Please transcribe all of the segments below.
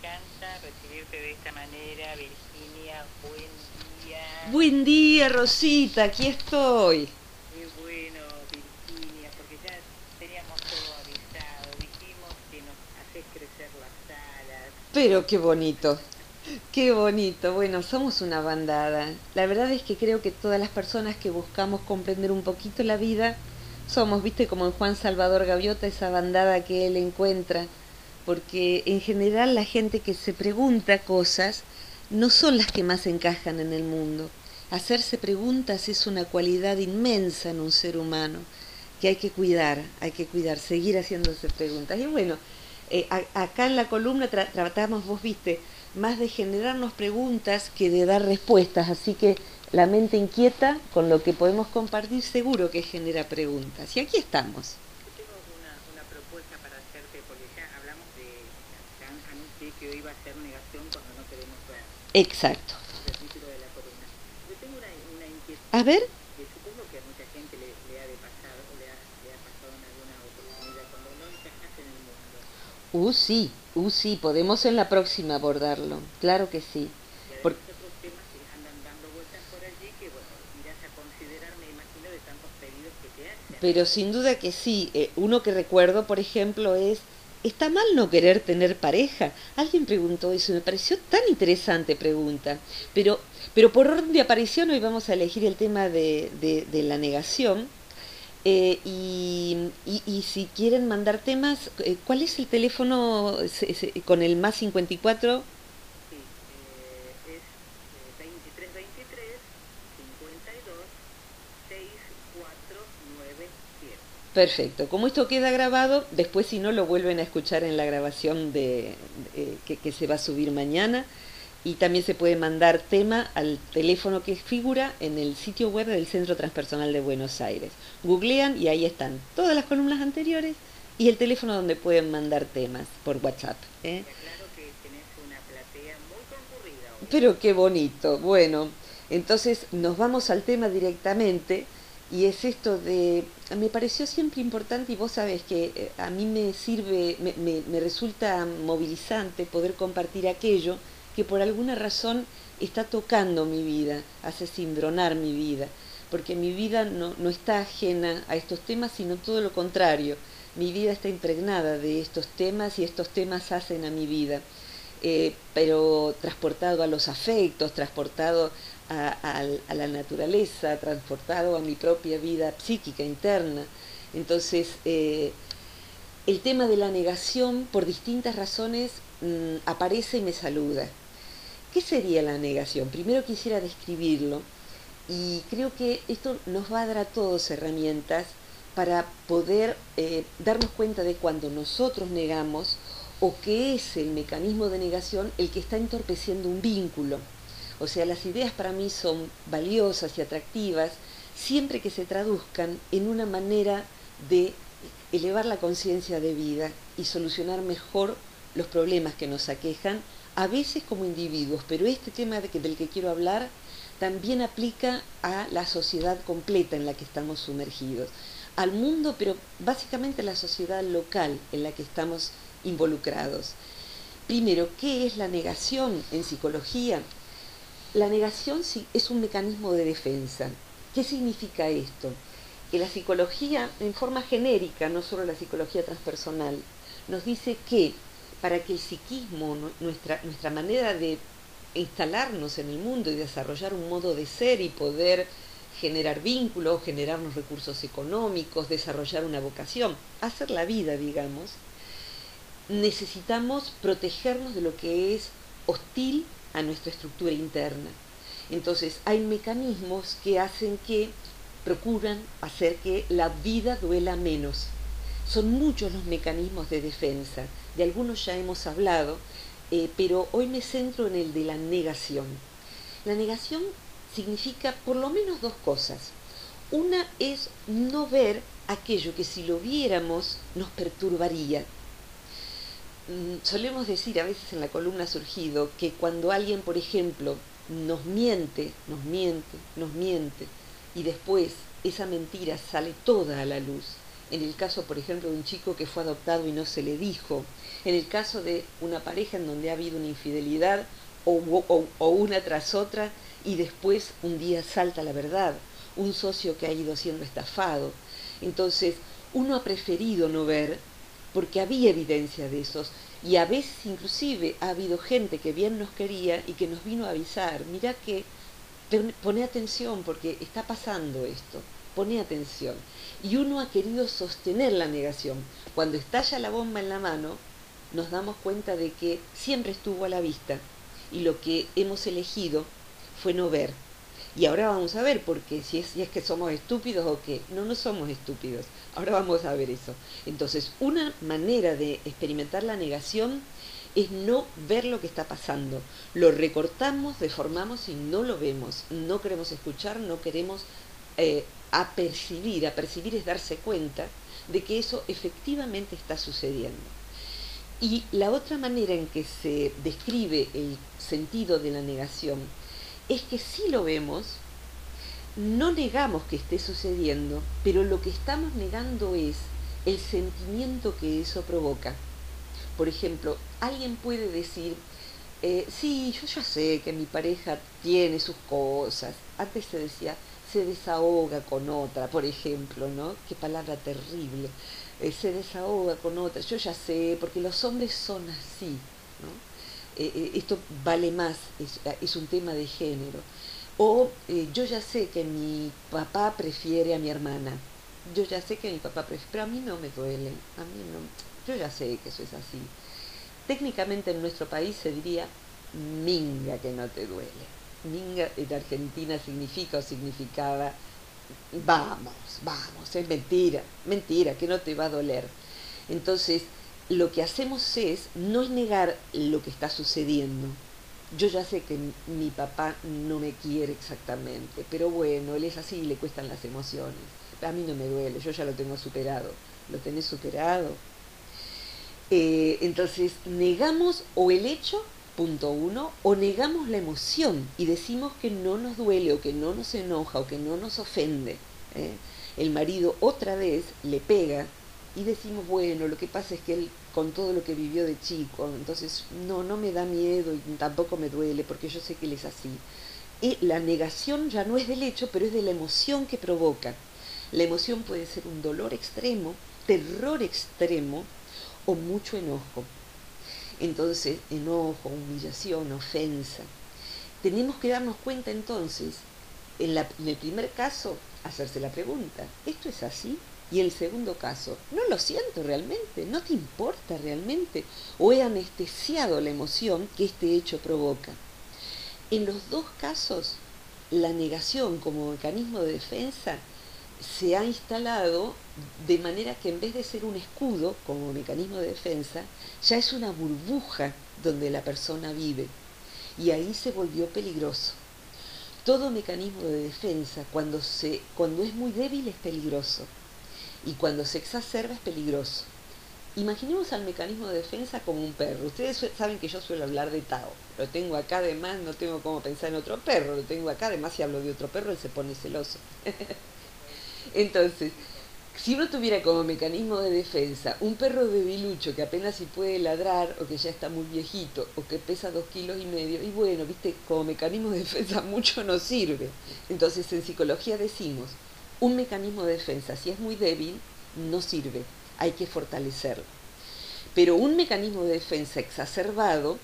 encanta recibirte de esta manera, Virginia. Buen día. Buen día, Rosita, aquí estoy. Qué bueno, Virginia, porque ya teníamos todo avisado. Dijimos que nos haces crecer las alas. Pero qué bonito. Qué bonito. Bueno, somos una bandada. La verdad es que creo que todas las personas que buscamos comprender un poquito la vida somos, viste, como en Juan Salvador Gaviota, esa bandada que él encuentra. Porque en general la gente que se pregunta cosas no son las que más encajan en el mundo. Hacerse preguntas es una cualidad inmensa en un ser humano que hay que cuidar, hay que cuidar, seguir haciéndose preguntas. Y bueno, eh, acá en la columna tra- tratamos, vos viste, más de generarnos preguntas que de dar respuestas, así que la mente inquieta con lo que podemos compartir seguro que genera preguntas. Y aquí estamos. En el mundo. uh, sí, uh, sí, podemos en la próxima abordarlo. Claro que sí. Por- a. Pero sin duda que sí. Eh, uno que recuerdo, por ejemplo, es, ¿está mal no querer tener pareja? Alguien preguntó eso, me pareció tan interesante pregunta. Pero, pero por orden de aparición hoy vamos a elegir el tema de, de- la negación. Eh, y, y- y si quieren mandar temas, eh, ¿cuál es el teléfono con el más 54? Sí, eh, es eh, 2323 52 6497. Perfecto. Como esto queda grabado, después si no lo vuelven a escuchar en la grabación de, que, que se va a subir mañana. Y también se puede mandar tema al teléfono que figura en el sitio web del Centro Transpersonal de Buenos Aires. Googlean y ahí están todas las columnas anteriores y el teléfono donde pueden mandar temas por WhatsApp. ¿eh? Claro que tenés una platea muy concurrida hoy. Pero qué bonito. Bueno, entonces nos vamos al tema directamente y es esto de, me pareció siempre importante y vos sabés que eh, a mí me sirve, me, me- me resulta movilizante poder compartir aquello que por alguna razón está tocando mi vida, hace cimbronar mi vida, porque mi vida no, no está ajena a estos temas, sino todo lo contrario. Mi vida está impregnada de estos temas y estos temas hacen a mi vida eh, pero transportado a los afectos, transportado a, la naturaleza, transportado a mi propia vida psíquica interna. Entonces, eh, el tema de la negación, por distintas razones, mm, aparece y me saluda. ¿Qué sería la negación? Primero quisiera describirlo y creo que esto nos va a dar a todos herramientas para poder eh, darnos cuenta de cuando nosotros negamos o que es el mecanismo de negación el que está entorpeciendo un vínculo. O sea, las ideas para mí son valiosas y atractivas siempre que se traduzcan en una manera de elevar la conciencia de vida y solucionar mejor los problemas que nos aquejan, a veces como individuos, pero este tema del que quiero hablar también aplica a la sociedad completa en la que estamos sumergidos, al mundo, pero básicamente a la sociedad local en la que estamos involucrados. Primero, ¿qué es la negación en psicología? La negación sí es un mecanismo de defensa. ¿Qué significa esto? Que la psicología, en forma genérica, no solo la psicología transpersonal, nos dice que para que el psiquismo, nu- nuestra, nuestra manera de instalarnos en el mundo y desarrollar un modo de ser y poder generar vínculos, generarnos recursos económicos, desarrollar una vocación, hacer la vida, digamos, necesitamos protegernos de lo que es hostil a nuestra estructura interna. Entonces hay mecanismos que hacen que procuran hacer que la vida duela menos. Son muchos los mecanismos de defensa, de algunos ya hemos hablado, eh, pero hoy me centro en el de la negación. La negación significa por lo menos dos cosas. Una es no ver aquello que si lo viéramos nos perturbaría. Mm, Solemos decir, a veces en la columna surgido, que cuando alguien, por ejemplo, nos miente, nos miente, nos miente, y después esa mentira sale toda a la luz, en el caso, por ejemplo, de un chico que fue adoptado y no se le dijo, en el caso de una pareja en donde ha habido una infidelidad o una tras otra y después un día salta la verdad, un socio que ha ido siendo estafado. Entonces, uno ha preferido no ver porque había evidencia de esos y a veces inclusive ha habido gente que bien nos quería y que nos vino a avisar, mira que pone atención porque está pasando esto, pone atención. Y uno ha querido sostener la negación. Cuando estalla la bomba en la mano, nos damos cuenta de que siempre estuvo a la vista y lo que hemos elegido fue no ver. Y ahora vamos a ver, porque si es, si es que somos estúpidos o qué, no, no somos estúpidos. Ahora vamos a ver eso. Entonces, una manera de experimentar la negación es no ver lo que está pasando. Lo recortamos, deformamos y no lo vemos. No queremos escuchar, no queremos eh, apercibir. Apercibir es darse cuenta de que eso efectivamente está sucediendo. Y la otra manera en que se describe el sentido de la negación es que si lo vemos, no negamos que esté sucediendo, pero lo que estamos negando es el sentimiento que eso provoca. Por ejemplo, alguien puede decir, eh, sí, yo ya sé que mi pareja tiene sus cosas. Antes se decía, se desahoga con otra, por ejemplo, ¿no? Qué palabra terrible. Eh, se desahoga con otra. Yo ya sé, porque los hombres son así, ¿no? Eh, eh, esto vale más, es, un tema de género. O eh, yo ya sé que mi papá prefiere a mi hermana, yo ya sé que mi papá prefiere, pero a mí no me duele, a mí no, yo ya sé que eso es así. Técnicamente en nuestro país se diría minga que no te duele. Minga en Argentina significa o significaba vamos, vamos, es mentira, mentira, que no te va a doler. Entonces, lo que hacemos es no negar lo que está sucediendo. Yo ya sé que mi papá no me quiere exactamente, pero bueno, él es así y le cuestan las emociones. A mí no me duele, yo ya lo tengo superado. ¿Lo tenés superado? Eh, entonces, negamos o el hecho, punto uno, o negamos la emoción y decimos que no nos duele o que no nos enoja o que no nos ofende. ¿eh? El marido otra vez le pega y decimos, bueno, lo que pasa es que él con todo lo que vivió de chico, entonces no, no me da miedo y tampoco me duele porque yo sé que él es así. Y la negación ya no es del hecho, pero es de la emoción que provoca. La emoción puede ser un dolor extremo, terror extremo o mucho enojo. Entonces, enojo, humillación, ofensa. Tenemos que darnos cuenta entonces, en, en el primer caso, hacerse la pregunta, ¿esto es así? Y el segundo caso, no lo siento realmente, no te importa realmente, o he anestesiado la emoción que este hecho provoca. En los dos casos, la negación como mecanismo de defensa se ha instalado de manera que en vez de ser un escudo como mecanismo de defensa, ya es una burbuja donde la persona vive. Y ahí se volvió peligroso. Todo mecanismo de defensa, cuando, se, cuando es muy débil, es peligroso y cuando se exacerba es peligroso. Imaginemos al mecanismo de defensa como un perro. Ustedes saben que yo suelo hablar de Tao. Lo tengo acá además, no tengo cómo pensar en otro perro. Lo tengo acá además, si hablo de otro perro, él se pone celoso. Entonces, si uno tuviera como mecanismo de defensa un perro debilucho que apenas si puede ladrar o que ya está muy viejito o que pesa dos kilos y medio, y bueno, viste, como mecanismo de defensa mucho no sirve. Entonces en psicología decimos, un mecanismo de defensa, si es muy débil, no sirve, hay que fortalecerlo. Pero un mecanismo de defensa exacerbado,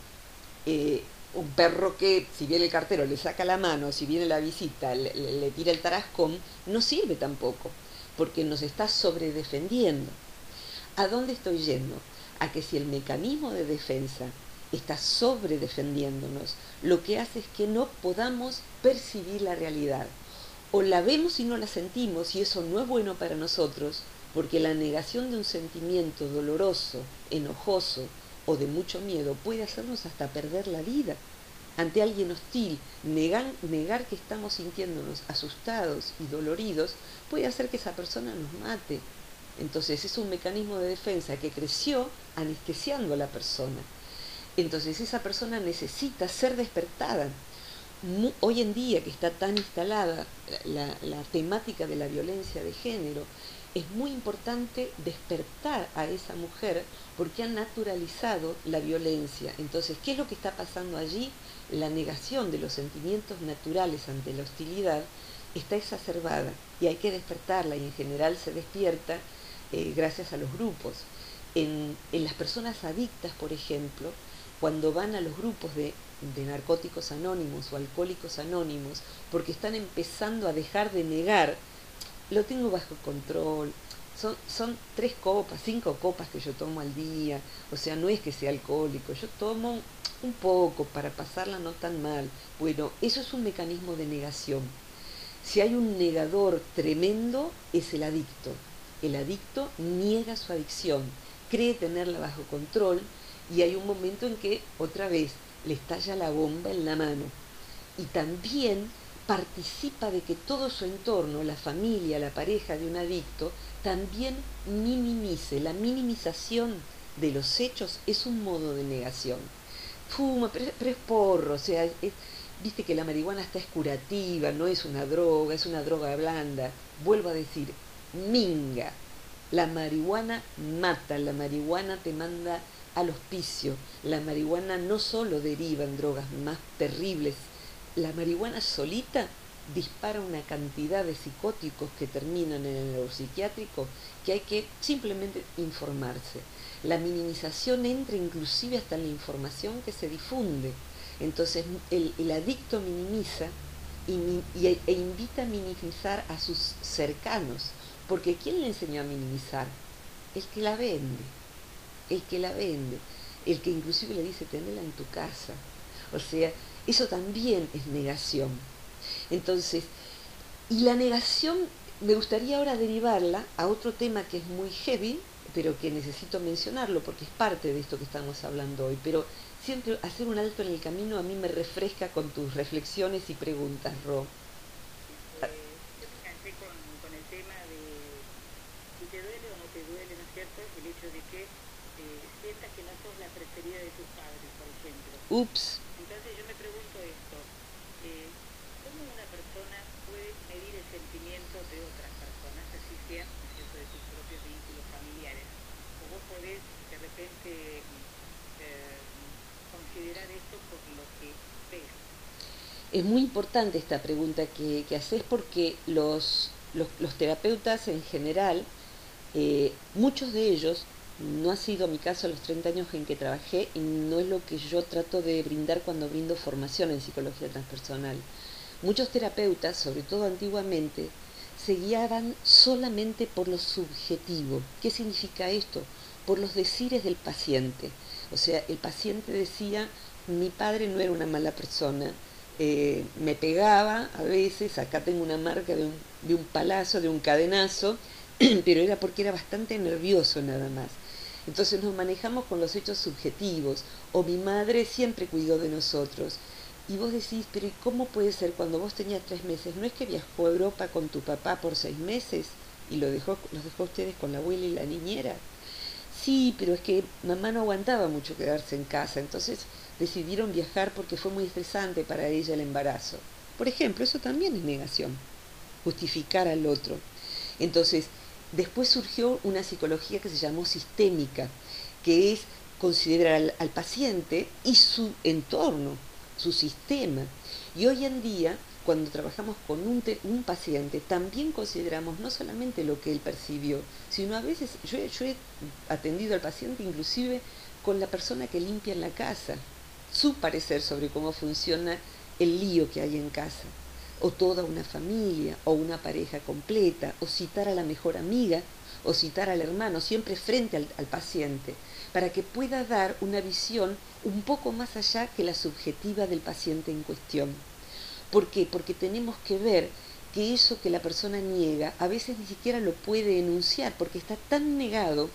eh, un perro que si viene el cartero le saca la mano, si viene la visita le, tira el tarascón, no sirve tampoco, porque nos está sobredefendiendo. ¿A dónde estoy yendo? A que si el mecanismo de defensa está sobredefendiéndonos, lo que hace es que no podamos percibir la realidad o la vemos y no la sentimos y eso no es bueno para nosotros, porque la negación de un sentimiento doloroso, enojoso o de mucho miedo puede hacernos hasta perder la vida. Ante alguien hostil, negar, que estamos sintiéndonos asustados y doloridos puede hacer que esa persona nos mate. Entonces es un mecanismo de defensa que creció anestesiando a la persona. Entonces esa persona necesita ser despertada hoy en día que está tan instalada la, temática de la violencia de género, es muy importante despertar a esa mujer porque ha naturalizado la violencia. Entonces, ¿qué es lo que está pasando allí? La negación de los sentimientos naturales ante la hostilidad está exacerbada y hay que despertarla y en general se despierta eh, gracias a los grupos. En, en, las personas adictas, por ejemplo, cuando van a los grupos de, de narcóticos anónimos o alcohólicos anónimos, porque están empezando a dejar de negar, lo tengo bajo control, son, son tres copas, cinco copas que yo tomo al día, o sea, no es que sea alcohólico, yo tomo un poco para pasarla no tan mal. Bueno, eso es un mecanismo de negación. Si hay un negador tremendo, es el adicto. El adicto niega su adicción, cree tenerla bajo control y hay un momento en que otra vez le estalla la bomba en la mano. Y también participa de que todo su entorno, la familia, la pareja de un adicto, también minimice. La minimización de los hechos es un modo de negación. Fuma, pero, es porro, o sea, viste que la marihuana está es curativa, no es una droga, es una droga blanda. Vuelvo a decir, minga. La marihuana mata, la marihuana te manda al hospicio. La marihuana no solo deriva en drogas más terribles, la marihuana solita dispara una cantidad de psicóticos que terminan en el neuropsiquiátrico que hay que simplemente informarse. La minimización entra inclusive hasta en la información que se difunde. Entonces el, adicto minimiza y, e invita a minimizar a sus cercanos, porque ¿quién le enseñó a minimizar? El que la vende, el que la vende, el que inclusive le dice tenela en tu casa. O sea, eso también es negación. Entonces, y la negación me gustaría ahora derivarla a otro tema que es muy heavy, pero que necesito mencionarlo porque es parte de esto que estamos hablando hoy. Pero siempre hacer un alto en el camino a mí me refresca con tus reflexiones y preguntas, Ro. Eh, yo me cansé con, con, el tema de si te duele o no te duele, ¿no es cierto? El hecho de que eh, sientas que no sos la preferida de tus padres, por ejemplo. Ups. Entonces yo me pregunto esto, eh, ¿cómo una persona puede medir el sentimiento de otras personas, así sean, de tus propios vínculos familiares? ¿O vos podés de repente eh, considerar esto por lo que ves? Es muy importante esta pregunta que, que haces porque los, los, los, terapeutas en general, eh, muchos de ellos, no ha sido mi caso los 30 años en que trabajé y no es lo que yo trato de brindar cuando brindo formación en psicología transpersonal. Muchos terapeutas, sobre todo antiguamente, se guiaban solamente por lo subjetivo. ¿Qué significa esto? Por los decires del paciente. O sea, el paciente decía, mi padre no era una mala persona, eh, me pegaba a veces, acá tengo una marca de un, de un palazo, de un cadenazo, pero era porque era bastante nervioso nada más. Entonces nos manejamos con los hechos subjetivos, o mi madre siempre cuidó de nosotros. Y vos decís, pero ¿y cómo puede ser cuando vos tenías tres meses? ¿No es que viajó a Europa con tu papá por seis meses y lo dejó, los dejó ustedes con la abuela y la niñera? Sí, pero es que mamá no aguantaba mucho quedarse en casa, entonces decidieron viajar porque fue muy estresante para ella el embarazo. Por ejemplo, eso también es negación, justificar al otro. Entonces, después surgió una psicología que se llamó sistémica, que es considerar al, paciente y su entorno, su sistema. Y hoy en día, cuando trabajamos con un paciente, también consideramos no solamente lo que él percibió, sino a veces yo, yo he atendido al paciente inclusive con la persona que limpia en la casa, su parecer sobre cómo funciona el lío que hay en casa o toda una familia, o una pareja completa, o citar a la mejor amiga, o citar al hermano, siempre frente al, paciente, para que pueda dar una visión un poco más allá que la subjetiva del paciente en cuestión. ¿Por qué? Porque tenemos que ver que eso que la persona niega a veces ni siquiera lo puede enunciar, porque está tan negado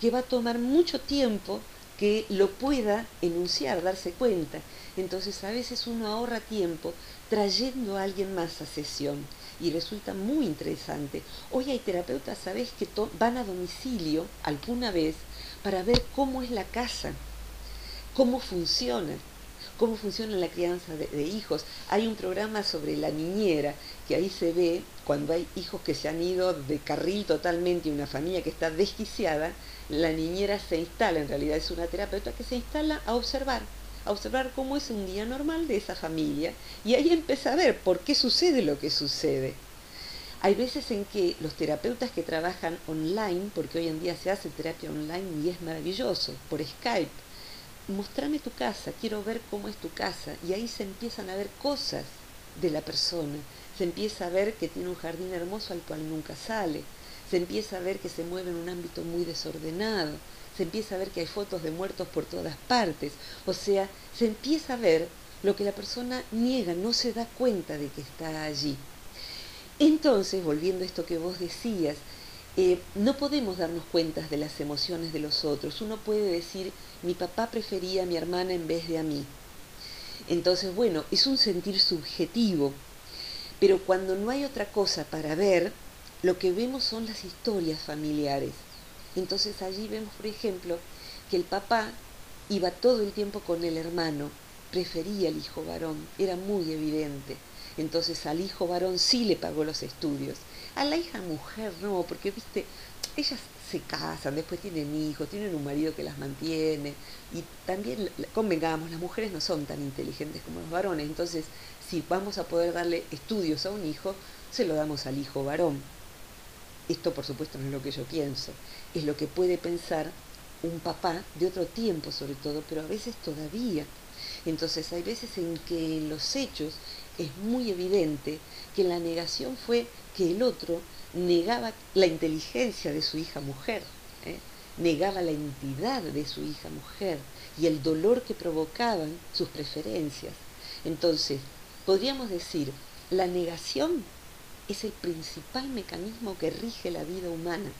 que va a tomar mucho tiempo que lo pueda enunciar, darse cuenta. Entonces a veces uno ahorra tiempo trayendo a alguien más a sesión y resulta muy interesante. Hoy hay terapeutas, ¿sabes?, que van a domicilio alguna vez para ver cómo es la casa, cómo funciona. cómo funciona la crianza de, de, hijos. Hay un programa sobre la niñera, que ahí se ve cuando hay hijos que se han ido de carril totalmente y una familia que está desquiciada, la niñera se instala, en realidad es una terapeuta que se instala a observar, a observar cómo es un día normal de esa familia y ahí empieza a ver por qué sucede lo que sucede. Hay veces en que los terapeutas que trabajan online, porque hoy en día se hace terapia online y es maravilloso, por Skype, mostrame tu casa, quiero ver cómo es tu casa, y ahí se empiezan a ver cosas de la persona, se empieza a ver que tiene un jardín hermoso al cual nunca sale, se empieza a ver que se mueve en un ámbito muy desordenado, se empieza a ver que hay fotos de muertos por todas partes, o sea, se empieza a ver lo que la persona niega, no se da cuenta de que está allí. Entonces, volviendo a esto que vos decías, eh, no podemos darnos cuenta de las emociones de los otros. Uno puede decir, mi papá prefería a mi hermana en vez de a mí. Entonces, bueno, es un sentir subjetivo, pero cuando no hay otra cosa para ver, lo que vemos son las historias familiares. Entonces allí vemos, por ejemplo, que el papá iba todo el tiempo con el hermano, prefería al hijo varón, era muy evidente. Entonces al hijo varón sí le pagó los estudios. A la hija mujer no, porque viste, ellas se casan, después tienen hijos, tienen un marido que las mantiene. Y también, convengamos, las mujeres no son tan inteligentes como los varones. Entonces, si vamos a poder darle estudios a un hijo, se lo damos al hijo varón. Esto, por supuesto, no es lo que yo pienso. Es lo que puede pensar un papá de otro tiempo, sobre todo, pero a veces todavía. Entonces, hay veces en que en los hechos es muy evidente que la negación fue que el otro negaba la inteligencia de su hija mujer, ¿eh? negaba la entidad de su hija mujer y el dolor que provocaban sus preferencias. Entonces, podríamos decir, la negación es el principal mecanismo que rige la vida humana.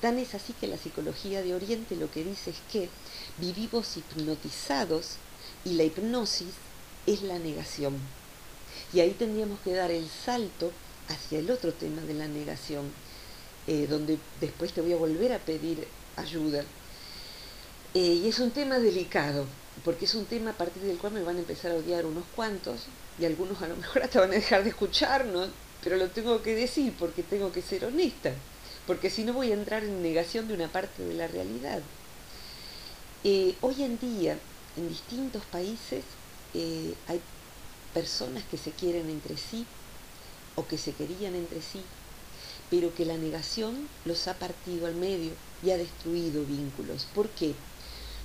Tan es así que la psicología de Oriente lo que dice es que vivimos hipnotizados y la hipnosis es la negación. Y ahí tendríamos que dar el salto hacia el otro tema de la negación, eh, donde después te voy a volver a pedir ayuda. Eh, y es un tema delicado, porque es un tema a partir del cual me van a empezar a odiar unos cuantos, y algunos a lo mejor hasta van a dejar de escucharnos, pero lo tengo que decir porque tengo que ser honesta, porque si no voy a entrar en negación de una parte de la realidad. Eh, hoy en día, en distintos países, hay personas que se quieren entre sí o que se querían entre sí, pero que la negación los ha partido al medio y ha destruido vínculos. ¿Por qué?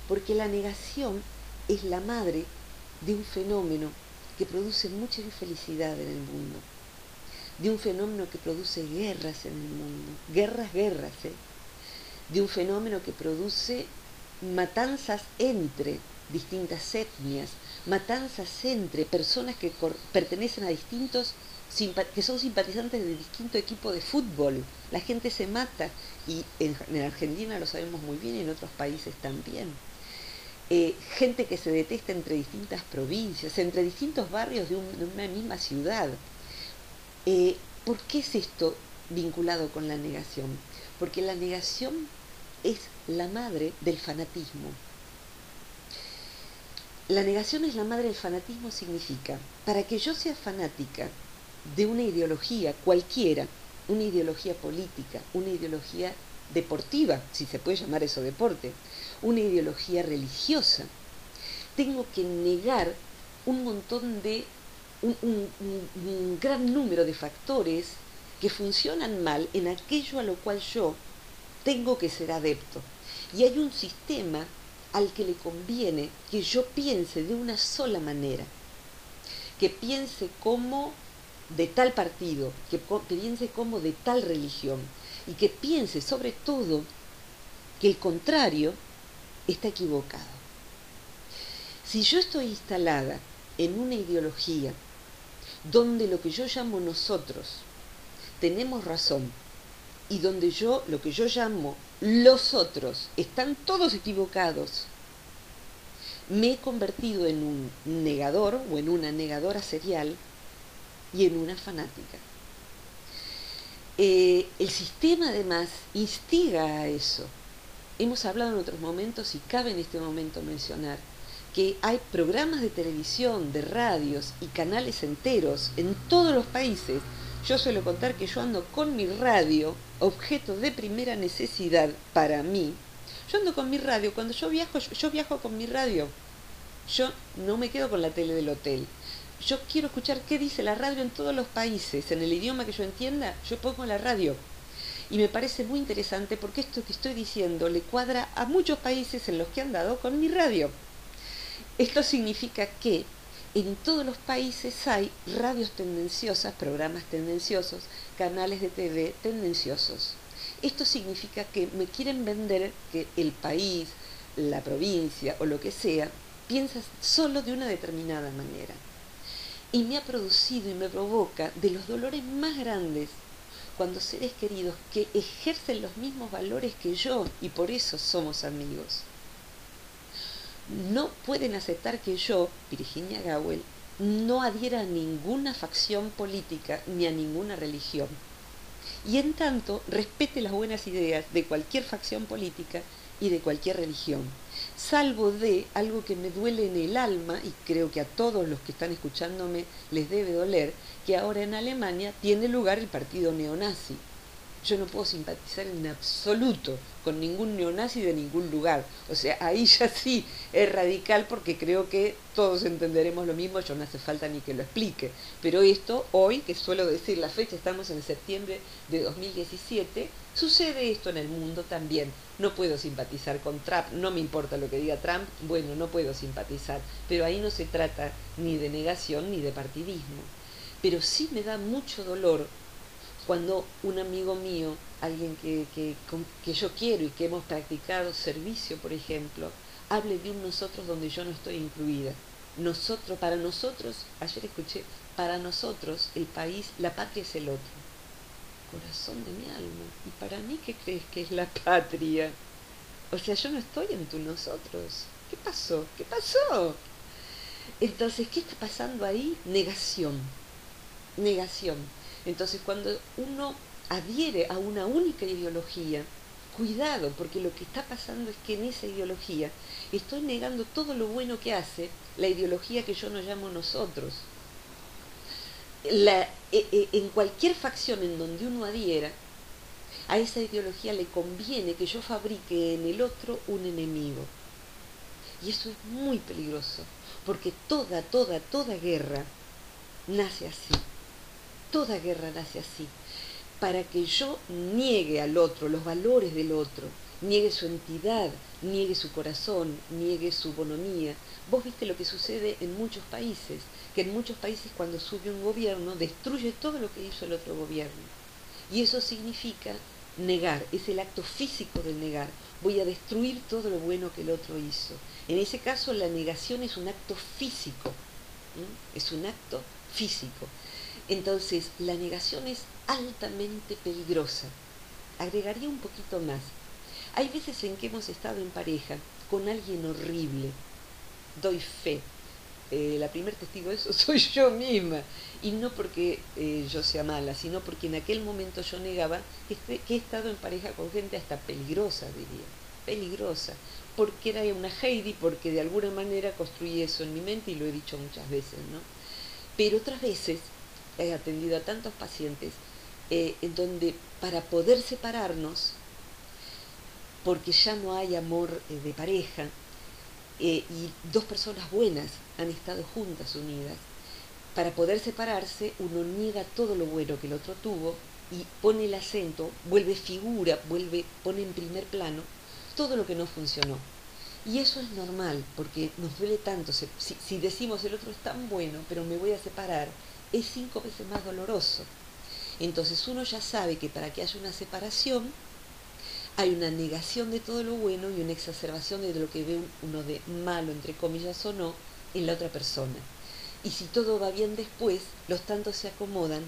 Porque la negación es la madre de un fenómeno que produce mucha infelicidad en el mundo, de un fenómeno que produce guerras en el mundo, guerras, guerras, ¿eh? de un fenómeno que produce matanzas entre distintas etnias, matanzas entre personas que pertenecen a distintos, que son simpatizantes de distinto equipo de fútbol. La gente se mata y en, Argentina lo sabemos muy bien y en otros países también. Eh, gente que se detesta entre distintas provincias, entre distintos barrios de, una misma ciudad. Eh, ¿Por qué es esto vinculado con la negación? Porque la negación es la madre del fanatismo. La negación es la madre del fanatismo significa, para que yo sea fanática de una ideología cualquiera, una ideología política, una ideología deportiva, si se puede llamar eso deporte, una ideología religiosa, tengo que negar un montón de, un, gran número de factores que funcionan mal en aquello a lo cual yo tengo que ser adepto. Y hay un sistema al que le conviene que yo piense de una sola manera, que piense como de tal partido, que, piense como de tal religión y que piense sobre todo que el contrario está equivocado. Si yo estoy instalada en una ideología donde lo que yo llamo nosotros tenemos razón y donde yo, lo que yo llamo los otros, están todos equivocados, me he convertido en un negador o en una negadora serial y en una fanática. Eh, el sistema además instiga a eso. Hemos hablado en otros momentos y cabe en este momento mencionar que hay programas de televisión, de radios y canales enteros en todos los países. Yo suelo contar que yo ando con mi radio, objeto de primera necesidad para mí. Yo ando con mi radio, cuando yo viajo, yo viajo con mi radio. Yo no me quedo con la tele del hotel. Yo quiero escuchar qué dice la radio en todos los países, en el idioma que yo entienda, yo pongo la radio. Y me parece muy interesante porque esto que estoy diciendo le cuadra a muchos países en los que han dado con mi radio. Esto significa que en todos los países hay radios tendenciosas, programas tendenciosos, canales de TV tendenciosos. Esto significa que me quieren vender que el país, la provincia o lo que sea, piensa solo de una determinada manera. Y me ha producido y me provoca de los dolores más grandes cuando seres queridos que ejercen los mismos valores que yo y por eso somos amigos. No pueden aceptar que yo, Virginia Gawel, no adhiera a ninguna facción política ni a ninguna religión. Y en tanto respete las buenas ideas de cualquier facción política y de cualquier religión, salvo de algo que me duele en el alma, y creo que a todos los que están escuchándome les debe doler, que ahora en Alemania tiene lugar el partido neonazi. Yo no puedo simpatizar en absoluto con ningún neonazi de ningún lugar. O sea, ahí ya sí es radical porque creo que todos entenderemos lo mismo, yo no hace falta ni que lo explique. Pero esto, hoy, que suelo decir la fecha, estamos en septiembre de 2017, sucede esto en el mundo también. No puedo simpatizar con Trump, no me importa lo que diga Trump, bueno, no puedo simpatizar. Pero ahí no se trata ni de negación ni de partidismo. Pero sí me da mucho dolor cuando un amigo mío, alguien que, que, yo quiero y que hemos practicado servicio, por ejemplo, hable de un nosotros donde yo no estoy incluida. Nosotros, para nosotros, ayer escuché, para nosotros el país, la patria es el otro. Corazón de mi alma. ¿Y para mí qué crees que es la patria? O sea, yo no estoy en tu nosotros. ¿Qué pasó? ¿Qué pasó? Entonces, ¿qué está pasando ahí? Negación. Negación entonces, cuando uno adhiere a una única ideología, cuidado, porque lo que está pasando es que en esa ideología estoy negando todo lo bueno que hace la ideología que yo no llamo nosotros. E, e, en cualquier facción en donde uno adhiera, a esa ideología le conviene que yo fabrique en el otro un enemigo. Y eso es muy peligroso, porque toda, toda, toda guerra nace así. Toda guerra nace así, para que yo niegue al otro los valores del otro, niegue su entidad, niegue su corazón, niegue su bonomía. Vos viste lo que sucede en muchos países, que en muchos países cuando sube un gobierno destruye todo lo que hizo el otro gobierno. Y eso significa negar, es el acto físico del negar. Voy a destruir todo lo bueno que el otro hizo. En ese caso la negación es un acto físico, es un acto físico. Entonces, la negación es altamente peligrosa. Agregaría un poquito más. Hay veces en que hemos estado en pareja con alguien horrible. Doy fe. Eh, la primer testigo de eso soy yo misma. Y no porque eh, yo sea mala, sino porque en aquel momento yo negaba que, que he estado en pareja con gente hasta peligrosa, diría. Peligrosa. Porque era una Heidi, porque de alguna manera construí eso en mi mente y lo he dicho muchas veces, ¿no? Pero otras veces he atendido a tantos pacientes eh, en donde para poder separarnos, porque ya no hay amor eh, de pareja, eh, y dos personas buenas han estado juntas, unidas, para poder separarse uno niega todo lo bueno que el otro tuvo y pone el acento, vuelve figura, vuelve, pone en primer plano todo lo que no funcionó. Y eso es normal, porque nos duele tanto. Si, si decimos el otro es tan bueno, pero me voy a separar, es cinco veces más doloroso. Entonces uno ya sabe que para que haya una separación hay una negación de todo lo bueno y una exacerbación de lo que ve uno de malo, entre comillas o no, en la otra persona. Y si todo va bien después, los tantos se acomodan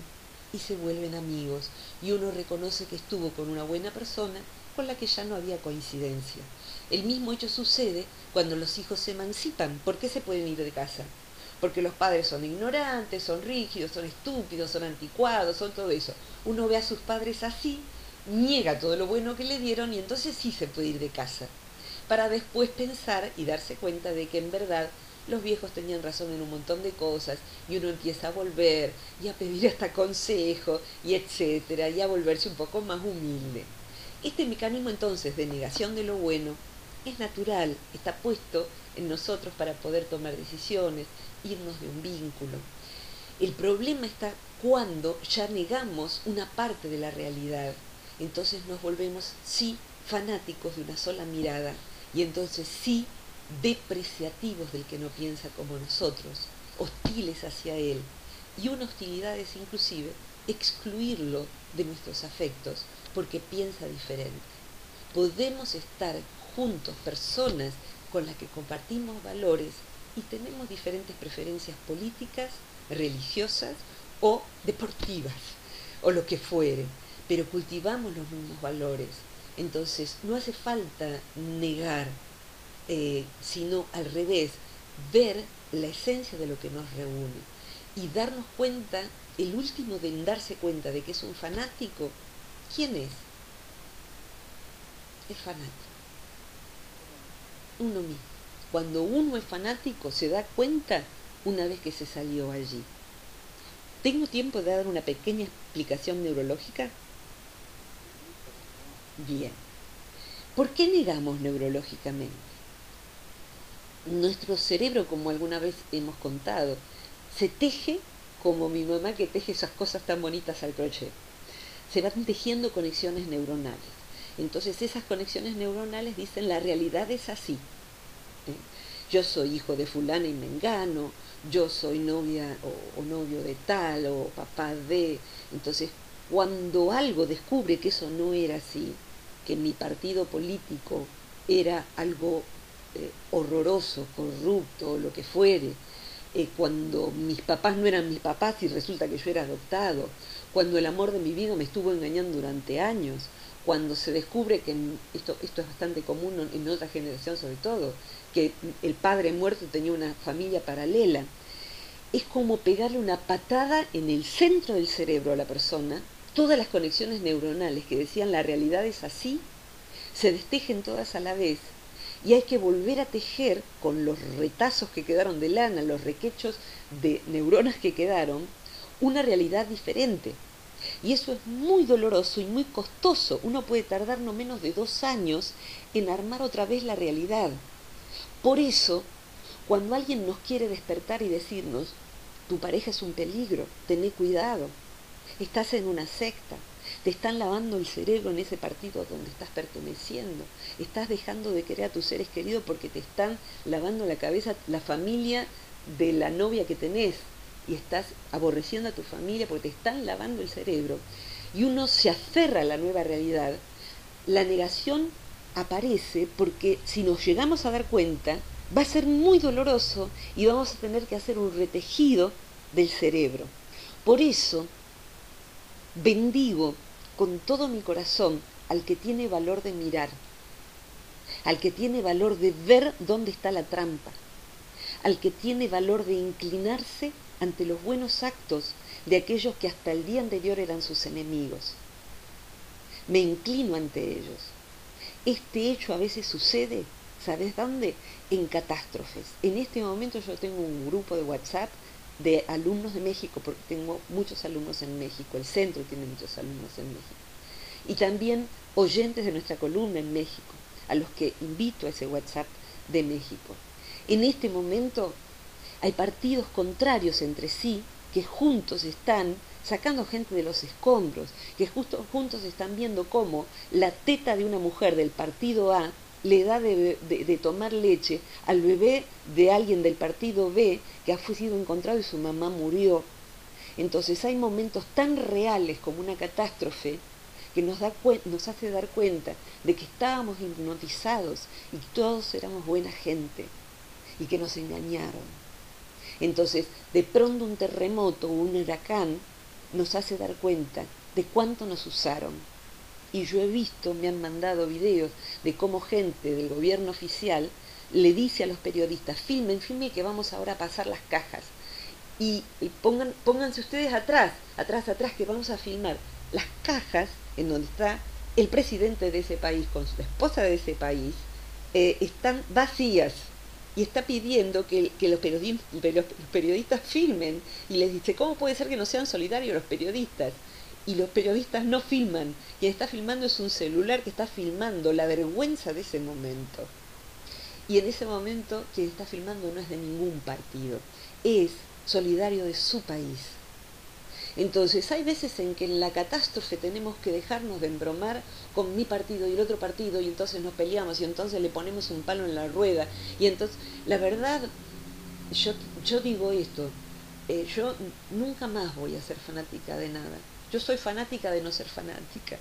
y se vuelven amigos y uno reconoce que estuvo con una buena persona con la que ya no había coincidencia. El mismo hecho sucede cuando los hijos se emancipan. ¿Por qué se pueden ir de casa? Porque los padres son ignorantes, son rígidos, son estúpidos, son anticuados, son todo eso. Uno ve a sus padres así, niega todo lo bueno que le dieron y entonces sí se puede ir de casa. para después pensar y darse cuenta de que en verdad los viejos tenían razón en un montón de cosas y uno empieza a volver y a pedir hasta consejo y etcétera y a volverse un poco más humilde. Este mecanismo entonces de negación de lo bueno es natural, está puesto en nosotros para poder tomar decisiones, irnos de un vínculo. El problema está cuando ya negamos una parte de la realidad. Entonces nos volvemos, sí, fanáticos de una sola mirada y entonces sí depreciativos del que no piensa como nosotros, hostiles hacia él, y una hostilidad es inclusive excluirlo de nuestros afectos porque piensa diferente. Podemos estar juntos personas con las que compartimos valores y tenemos diferentes preferencias políticas, religiosas o deportivas o lo que fuere, pero cultivamos los mismos valores. Entonces no hace falta negar eh, sino al revés, ver la esencia de lo que nos reúne y darnos cuenta, el último de darse cuenta de que es un fanático, ¿quién es? Es fanático. Uno mismo. Cuando uno es fanático se da cuenta una vez que se salió allí. ¿Tengo tiempo de dar una pequeña explicación neurológica? Bien. ¿Por qué negamos neurológicamente? nuestro cerebro, como alguna vez hemos contado, se teje como mi mamá que teje esas cosas tan bonitas al crochet. Se van tejiendo conexiones neuronales. Entonces esas conexiones neuronales dicen la realidad es así. ¿eh? Yo soy hijo de fulana y mengano, yo soy novia o, o novio de tal o papá de. Entonces cuando algo descubre que eso no era así, que mi partido político era algo eh, horroroso, corrupto, lo que fuere, eh, cuando mis papás no eran mis papás y resulta que yo era adoptado, cuando el amor de mi vida me estuvo engañando durante años, cuando se descubre que esto, esto es bastante común en otra generación sobre todo, que el padre muerto tenía una familia paralela, es como pegarle una patada en el centro del cerebro a la persona, todas las conexiones neuronales que decían la realidad es así, se destejen todas a la vez y hay que volver a tejer con los retazos que quedaron de lana, los requechos de neuronas que quedaron, una realidad diferente. Y eso es muy doloroso y muy costoso. Uno puede tardar no menos de dos años en armar otra vez la realidad. Por eso, cuando alguien nos quiere despertar y decirnos, tu pareja es un peligro, tené cuidado, estás en una secta, te están lavando el cerebro en ese partido donde estás perteneciendo. Estás dejando de querer a tus seres queridos porque te están lavando la cabeza la familia de la novia que tenés. Y estás aborreciendo a tu familia porque te están lavando el cerebro. Y uno se aferra a la nueva realidad. La negación aparece porque si nos llegamos a dar cuenta, va a ser muy doloroso y vamos a tener que hacer un retejido del cerebro. Por eso, bendigo con todo mi corazón al que tiene valor de mirar, al que tiene valor de ver dónde está la trampa, al que tiene valor de inclinarse ante los buenos actos de aquellos que hasta el día anterior eran sus enemigos. Me inclino ante ellos. Este hecho a veces sucede, ¿sabes dónde? En catástrofes. En este momento yo tengo un grupo de WhatsApp de alumnos de México, porque tengo muchos alumnos en México, el centro tiene muchos alumnos en México, y también oyentes de nuestra columna en México, a los que invito a ese WhatsApp de México. En este momento hay partidos contrarios entre sí que juntos están sacando gente de los escombros, que justo juntos están viendo cómo la teta de una mujer del partido A le da de, tomar leche al bebé de alguien del partido B que ha sido encontrado y su mamá murió. Entonces hay momentos tan reales como una catástrofe que nos, da nos hace dar cuenta de que estábamos hipnotizados y todos éramos buena gente y que nos engañaron. Entonces, de pronto un terremoto o un huracán nos hace dar cuenta de cuánto nos usaron y yo he visto, me han mandado videos de cómo gente del gobierno oficial le dice a los periodistas, filmen, filmen que vamos ahora a pasar las cajas. Y, pongan, pónganse ustedes atrás, atrás, atrás, que vamos a filmar las cajas en donde está el presidente de ese país con su esposa de ese país, eh, están vacías y está pidiendo que, los, periodistas, filmen y les dice, ¿cómo puede ser que no sean solidarios los periodistas? Y los periodistas no filman. Quien está filmando es un celular que está filmando la vergüenza de ese momento. Y en ese momento quien está filmando no es de ningún partido, es solidario de su país. Entonces, hay veces en que en la catástrofe tenemos que dejarnos de embromar con mi partido y el otro partido y entonces nos peleamos y entonces le ponemos un palo en la rueda. Y entonces, la verdad, yo, yo digo esto, eh, yo nunca más voy a ser fanática de nada. Yo soy fanática de no ser fanática,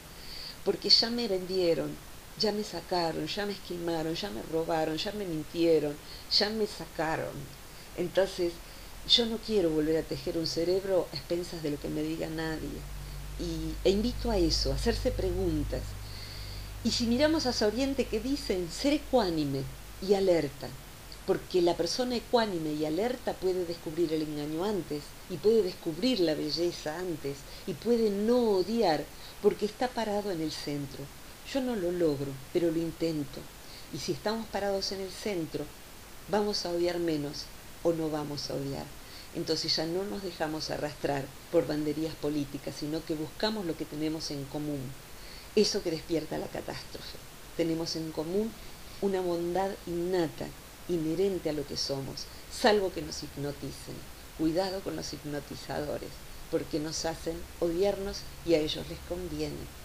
porque ya me vendieron, ya me sacaron, ya me esquimaron, ya me robaron, ya me mintieron, ya me sacaron. Entonces, yo no quiero volver a tejer un cerebro a expensas de lo que me diga nadie. Y, e invito a eso, a hacerse preguntas. Y si miramos hacia Oriente, que dicen ser ecuánime y alerta, porque la persona ecuánime y alerta puede descubrir el engaño antes, y puede descubrir la belleza antes, y puede no odiar, porque está parado en el centro. Yo no lo logro, pero lo intento. Y si estamos parados en el centro, vamos a odiar menos o no vamos a odiar. Entonces ya no nos dejamos arrastrar por banderías políticas, sino que buscamos lo que tenemos en común. Eso que despierta la catástrofe. Tenemos en común una bondad innata, inherente a lo que somos, salvo que nos hipnoticen. Cuidado con los hipnotizadores, porque nos hacen odiarnos y a ellos les conviene.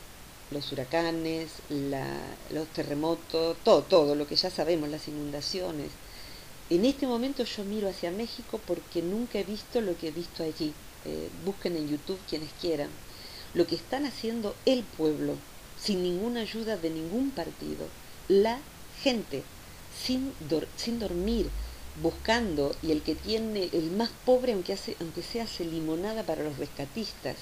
los huracanes, los terremotos, todo, todo, lo que ya sabemos, las inundaciones, en este momento yo miro hacia México porque nunca he visto lo que he visto allí. Eh, busquen en YouTube quienes quieran lo que están haciendo el pueblo, sin ninguna ayuda de ningún partido, la gente, sin, sin dormir, buscando, y el que tiene, el más pobre, aunque, hace, aunque se hace limonada para los rescatistas.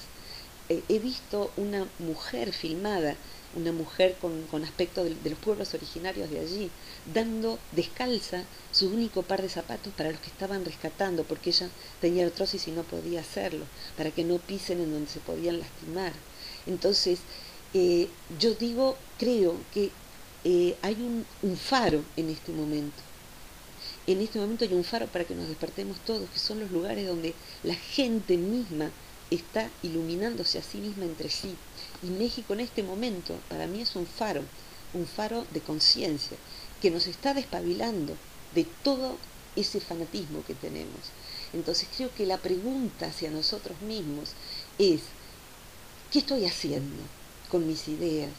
He visto una mujer filmada, una mujer con, aspecto de, los pueblos originarios de allí, dando descalza su único par de zapatos para los que estaban rescatando, porque ella tenía artrosis y no podía hacerlo, para que no pisen en donde se podían lastimar. Entonces, eh, yo digo, creo que eh, hay un faro en este momento. En este momento hay un faro para que nos despertemos todos, que son los lugares donde la gente misma está iluminándose a sí misma entre sí. Y México en este momento para mí es un faro, un faro de conciencia, que nos está despabilando de todo ese fanatismo que tenemos. Entonces creo que la pregunta hacia nosotros mismos es, ¿qué estoy haciendo con mis ideas?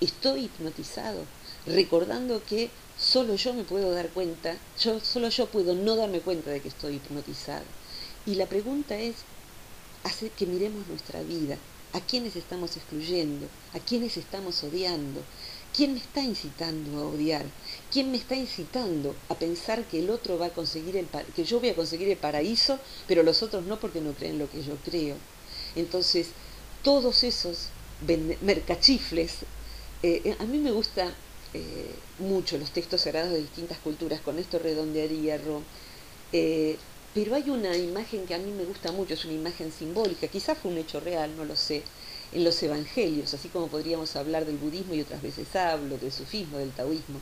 ¿Estoy hipnotizado? Recordando que solo yo me puedo dar cuenta, yo, solo yo puedo no darme cuenta de que estoy hipnotizado. Y la pregunta es, hace que miremos nuestra vida, a quiénes estamos excluyendo, a quiénes estamos odiando, quién me está incitando a odiar, quién me está incitando a pensar que el otro va a conseguir el que yo voy a conseguir el paraíso, pero los otros no porque no creen lo que yo creo. Entonces, todos esos mercachifles, eh, eh, a mí me gusta eh, mucho los textos sagrados de distintas culturas, con esto redondearía, Ro. Pero hay una imagen que a mí me gusta mucho, es una imagen simbólica, quizás fue un hecho real, no lo sé, en los evangelios, así como podríamos hablar del budismo y otras veces hablo, del sufismo, del taoísmo.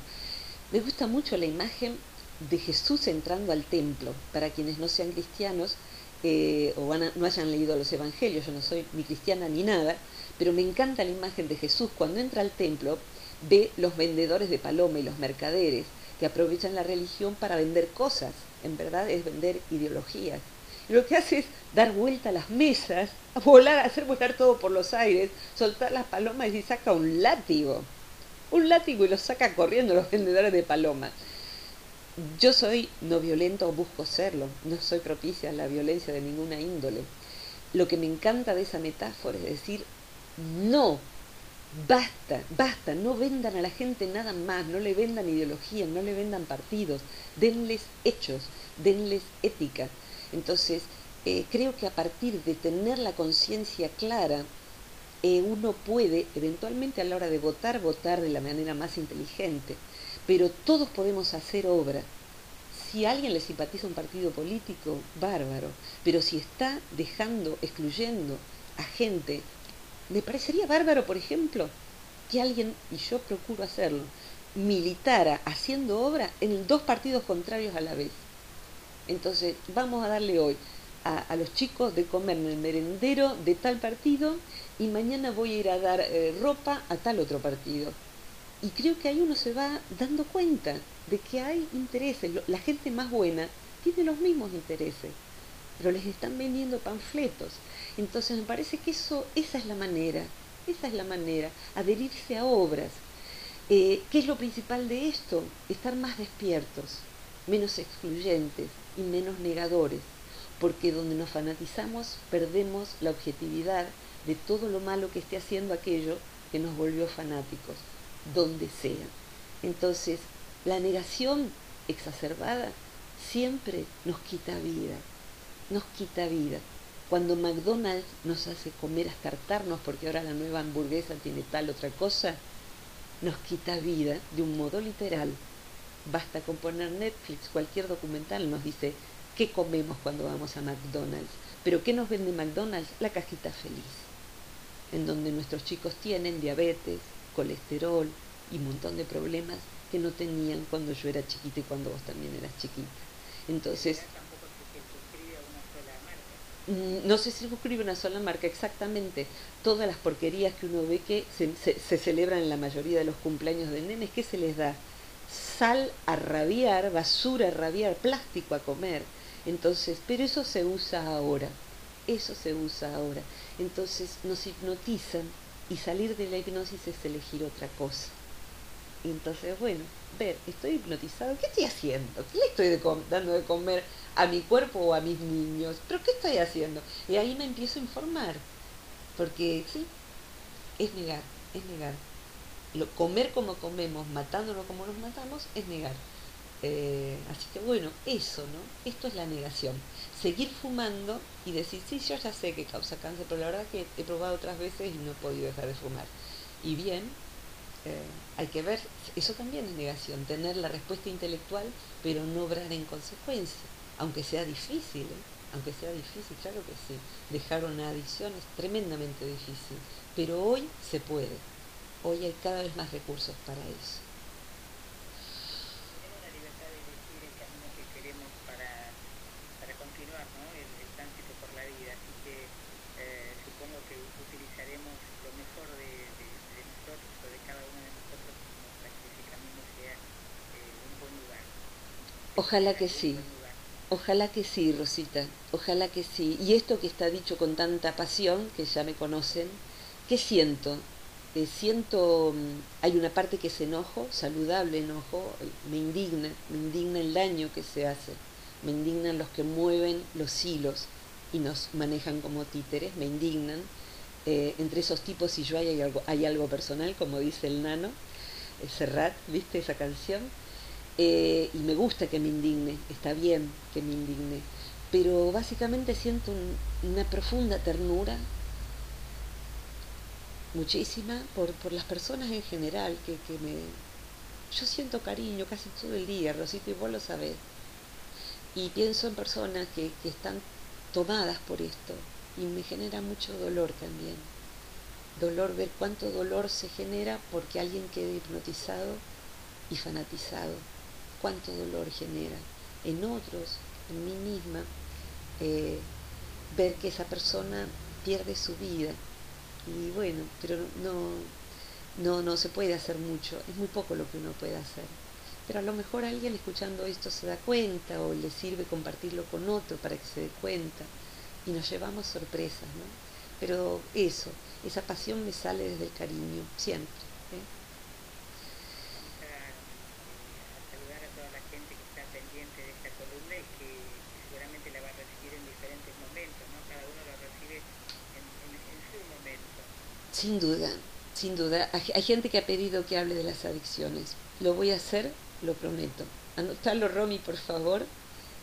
Me gusta mucho la imagen de Jesús entrando al templo, para quienes no sean cristianos eh, o no hayan leído los evangelios, yo no soy ni cristiana ni nada, pero me encanta la imagen de Jesús cuando entra al templo, ve los vendedores de paloma y los mercaderes que aprovechan la religión para vender cosas en verdad es vender ideologías. Y lo que hace es dar vuelta a las mesas, volar, hacer volar todo por los aires, soltar las palomas y saca un látigo. un látigo y los saca corriendo los vendedores de palomas. Yo soy no violento o busco serlo, no soy propicia a la violencia de ninguna índole. Lo que me encanta de esa metáfora es decir, no, basta, basta, no vendan a la gente nada más, no le vendan ideología, no le vendan partidos, denles hechos, denles ética. Entonces, eh, creo que a partir de tener la conciencia clara, eh, uno puede eventualmente a la hora de votar, votar de la manera más inteligente, pero todos podemos hacer obra. Si alguien le simpatiza un partido político, bárbaro, pero si está dejando, excluyendo a gente, me parecería bárbaro, por ejemplo, que alguien, y yo procuro hacerlo, militara haciendo obra en dos partidos contrarios a la vez. Entonces, vamos a darle hoy a, los chicos de comer en el merendero de tal partido y mañana voy a ir a dar eh, ropa a tal otro partido. Y creo que ahí uno se va dando cuenta de que hay intereses. La gente más buena tiene los mismos intereses, pero les están vendiendo panfletos. Entonces me parece que eso, esa es la manera, esa es la manera, adherirse a obras. Eh, ¿Qué es lo principal de esto? Estar más despiertos, menos excluyentes y menos negadores porque donde nos fanatizamos perdemos la objetividad de todo lo malo que esté haciendo aquello que nos volvió fanáticos, donde sea. Entonces, la negación exacerbada siempre nos quita vida, nos quita vida. Cuando McDonald's nos hace comer hasta hartarnos porque ahora la nueva hamburguesa tiene tal otra cosa, nos quita vida de un modo literal. Basta con poner Netflix, cualquier documental nos dice, qué comemos cuando vamos a McDonald's. Pero ¿qué nos vende McDonald's? La cajita feliz, en donde nuestros chicos tienen diabetes, colesterol y un montón de problemas que no tenían cuando yo era chiquita y cuando vos también eras chiquita. Entonces, no se circunscribe una sola marca, exactamente. Todas las porquerías que uno ve que se, se celebran en la mayoría de los cumpleaños de nenes, ¿qué se les da? Sal a rabiar, basura a rabiar, plástico a comer. Entonces, pero eso se usa ahora, eso se usa ahora. Entonces nos hipnotizan y salir de la hipnosis es elegir otra cosa. Entonces, bueno, ver, estoy hipnotizado, ¿qué estoy haciendo? ¿Qué le estoy dando de comer a mi cuerpo o a mis niños? ¿Pero qué estoy haciendo? Y ahí me empiezo a informar, porque sí, es negar, es negar. Comer como comemos, matándonos como nos matamos, es negar. Eh, así que bueno, eso, ¿no? Esto es la negación. Seguir fumando y decir, sí, yo ya sé que causa cáncer, pero la verdad que he probado otras veces y no he podido dejar de fumar. Y bien, eh, hay que ver, eso también es negación, tener la respuesta intelectual, pero no obrar en consecuencia, aunque sea difícil, ¿eh? aunque sea difícil, claro que sí. Dejar una adicción es tremendamente difícil, pero hoy se puede. Hoy hay cada vez más recursos para eso. Ojalá que sí, ojalá que sí, Rosita, ojalá que sí. Y esto que está dicho con tanta pasión, que ya me conocen, ¿qué siento? Eh, siento, mm, hay una parte que es enojo, saludable enojo, me indigna, me indigna el daño que se hace, me indignan los que mueven los hilos y nos manejan como títeres, me indignan. Eh, entre esos tipos y yo hay algo, hay algo personal, como dice el nano, el Serrat, ¿viste esa canción? Eh, y me gusta que me indigne, está bien que me indigne, pero básicamente siento una profunda ternura, muchísima, por, por las personas en general, que, que, me... Yo siento cariño casi todo el día, Rosito, y vos lo sabés. Y pienso en personas que, que están tomadas por esto, y me genera mucho dolor también. Dolor, ver cuánto dolor se genera porque alguien quede hipnotizado y fanatizado cuánto dolor genera en otros, en mí misma, eh, ver que esa persona pierde su vida. Y bueno, pero no, no, no se puede hacer mucho, es muy poco lo que uno puede hacer. Pero a lo mejor alguien escuchando esto se da cuenta o le sirve compartirlo con otro para que se dé cuenta y nos llevamos sorpresas, ¿no? Pero eso, esa pasión me sale desde el cariño, siempre. Sin duda, sin duda. Hay gente que ha pedido que hable de las adicciones. Lo voy a hacer, lo prometo. Anotalo, Romy, por favor.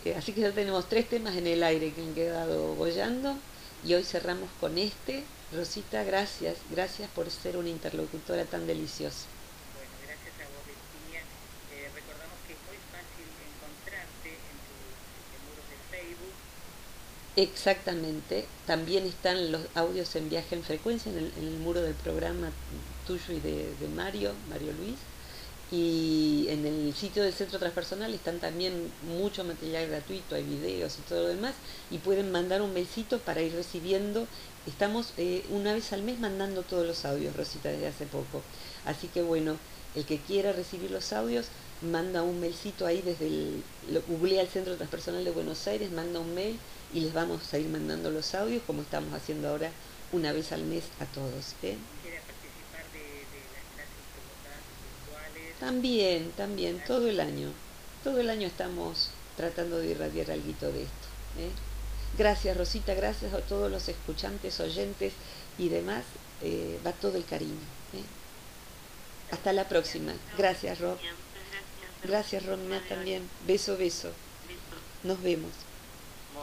Eh, así que ya tenemos tres temas en el aire que han quedado bollando y hoy cerramos con este. Rosita, gracias, gracias por ser una interlocutora tan deliciosa. Bueno, gracias a vos, Virginia. Eh, recordamos que es muy fácil encontrarte en tus muros de Facebook. Exactamente. También están los audios en viaje en frecuencia en el, muro del programa tuyo y de, Mario, Mario Luis. Y en el sitio del Centro Transpersonal están también mucho material gratuito, hay videos y todo lo demás, y pueden mandar un mailcito para ir recibiendo. Estamos eh, una vez al mes mandando todos los audios, Rosita, desde hace poco. Así que bueno, el que quiera recibir los audios, manda un mailcito ahí desde el, lo googlea el Centro Transpersonal de Buenos Aires, manda un mail y les vamos a ir mandando los audios como estamos haciendo ahora una vez al mes a todos. ¿eh? También, también, todo el año. Todo el año estamos tratando de irradiar algo de esto. ¿eh? Gracias Rosita, gracias a todos los escuchantes, oyentes y demás. Eh, va todo el cariño. Hasta la próxima. Gracias Rob. Gracias Romina también. Beso, beso. Nos vemos.